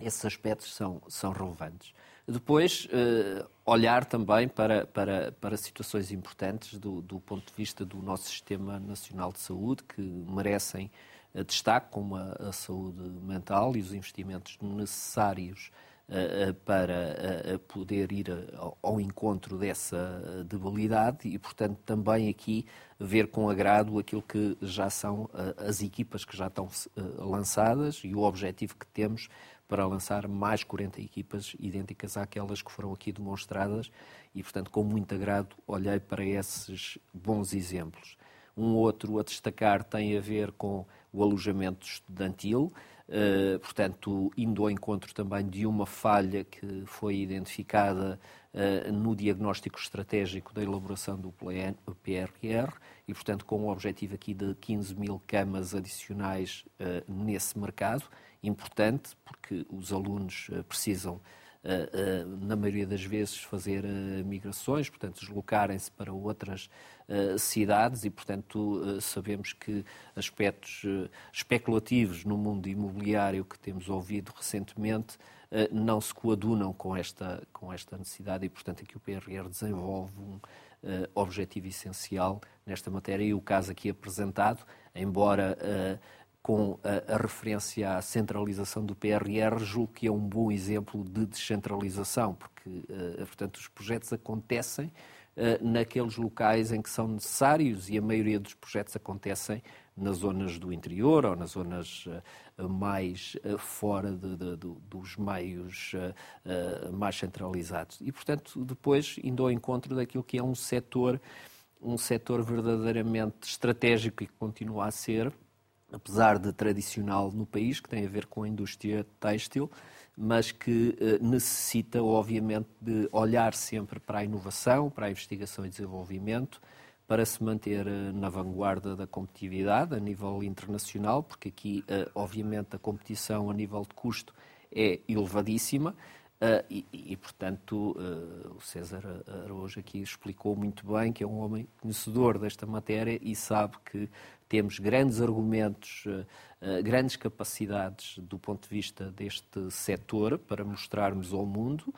esses aspectos são, são relevantes. Depois, eh, olhar também para, para, para situações importantes do, do ponto de vista do nosso Sistema Nacional de Saúde, que merecem destaque, como a, a saúde mental e os investimentos necessários para poder ir ao encontro dessa debilidade e, portanto, também aqui ver com agrado aquilo que já são as equipas que já estão lançadas e o objetivo que temos para lançar mais 40 equipas idênticas àquelas que foram aqui demonstradas e, portanto, com muito agrado olhei para esses bons exemplos. Um outro a destacar tem a ver com o alojamento estudantil. Eh, portanto, indo ao encontro também de uma falha que foi identificada uh, no diagnóstico estratégico da elaboração do PRR e, portanto, com o objetivo aqui de 15 mil camas adicionais uh, nesse mercado, importante, porque os alunos precisam na maioria das vezes, fazer migrações, portanto, deslocarem-se para outras cidades e, portanto, sabemos que aspectos especulativos no mundo imobiliário que temos ouvido recentemente não se coadunam com esta, com esta necessidade e, portanto, aqui o PRR desenvolve um objetivo essencial nesta matéria e o caso aqui apresentado, embora com a, a, referência à centralização do PRR, julgo que é um bom exemplo de descentralização, porque, uh, portanto, os projetos acontecem uh, naqueles locais em que são necessários e a maioria dos projetos acontecem nas zonas do interior ou nas zonas mais fora de, de, de, dos meios mais centralizados. E, portanto, depois indo ao encontro daquilo que é um setor, um setor verdadeiramente estratégico e que continua a ser, apesar de tradicional no país, que tem a ver com a indústria têxtil, mas que necessita, obviamente, de olhar sempre para a inovação, para a investigação e desenvolvimento, para se manter eh, na vanguarda da competitividade a nível internacional, porque aqui, eh, obviamente, a competição a nível de custo é elevadíssima. Uh, e, e, portanto, uh, o César Araújo aqui explicou muito bem que é um homem conhecedor desta matéria e sabe que temos grandes argumentos, uh, grandes capacidades do ponto de vista deste setor para mostrarmos ao mundo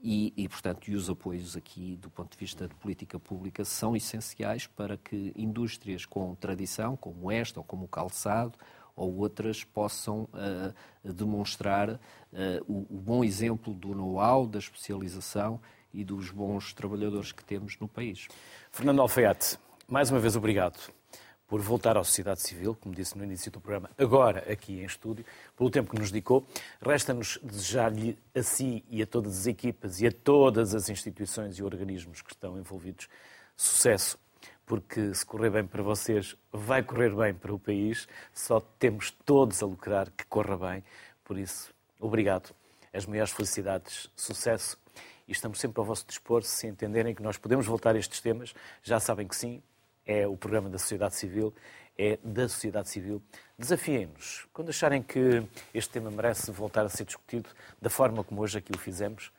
e, e, portanto, e os apoios aqui, do ponto de vista de política pública, são essenciais para que indústrias com tradição, como esta, ou como o calçado, ou outras, possam uh, demonstrar uh, o, o, bom exemplo do know-how, da especialização e dos bons trabalhadores que temos no país. Fernando Alfaiate, mais uma vez obrigado por voltar à sociedade civil, como disse no início do programa, agora aqui em estúdio, pelo tempo que nos dedicou. Resta-nos desejar-lhe a si e a todas as equipas e a todas as instituições e organismos que estão envolvidos sucesso, porque se correr bem para vocês, vai correr bem para o país. Só temos todos a lucrar que corra bem. Por isso, obrigado. As maiores felicidades, sucesso. E estamos sempre ao vosso dispor, se entenderem que nós podemos voltar a estes temas. Já sabem que sim, é o programa da sociedade civil, é da sociedade civil. Desafiem-nos. Quando acharem que este tema merece voltar a ser discutido da forma como hoje aqui o fizemos,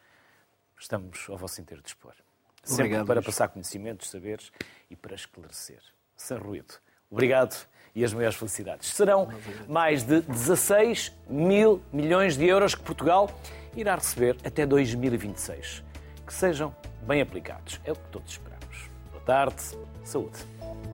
estamos ao vosso inteiro dispor. Sempre Obrigado, para passar conhecimentos, saberes e para esclarecer. Sem ruído. Obrigado e as maiores felicidades. Serão mais de 16 mil milhões de euros que Portugal irá receber até 2026. Que sejam bem aplicados. É o que todos esperamos. Boa tarde. Saúde.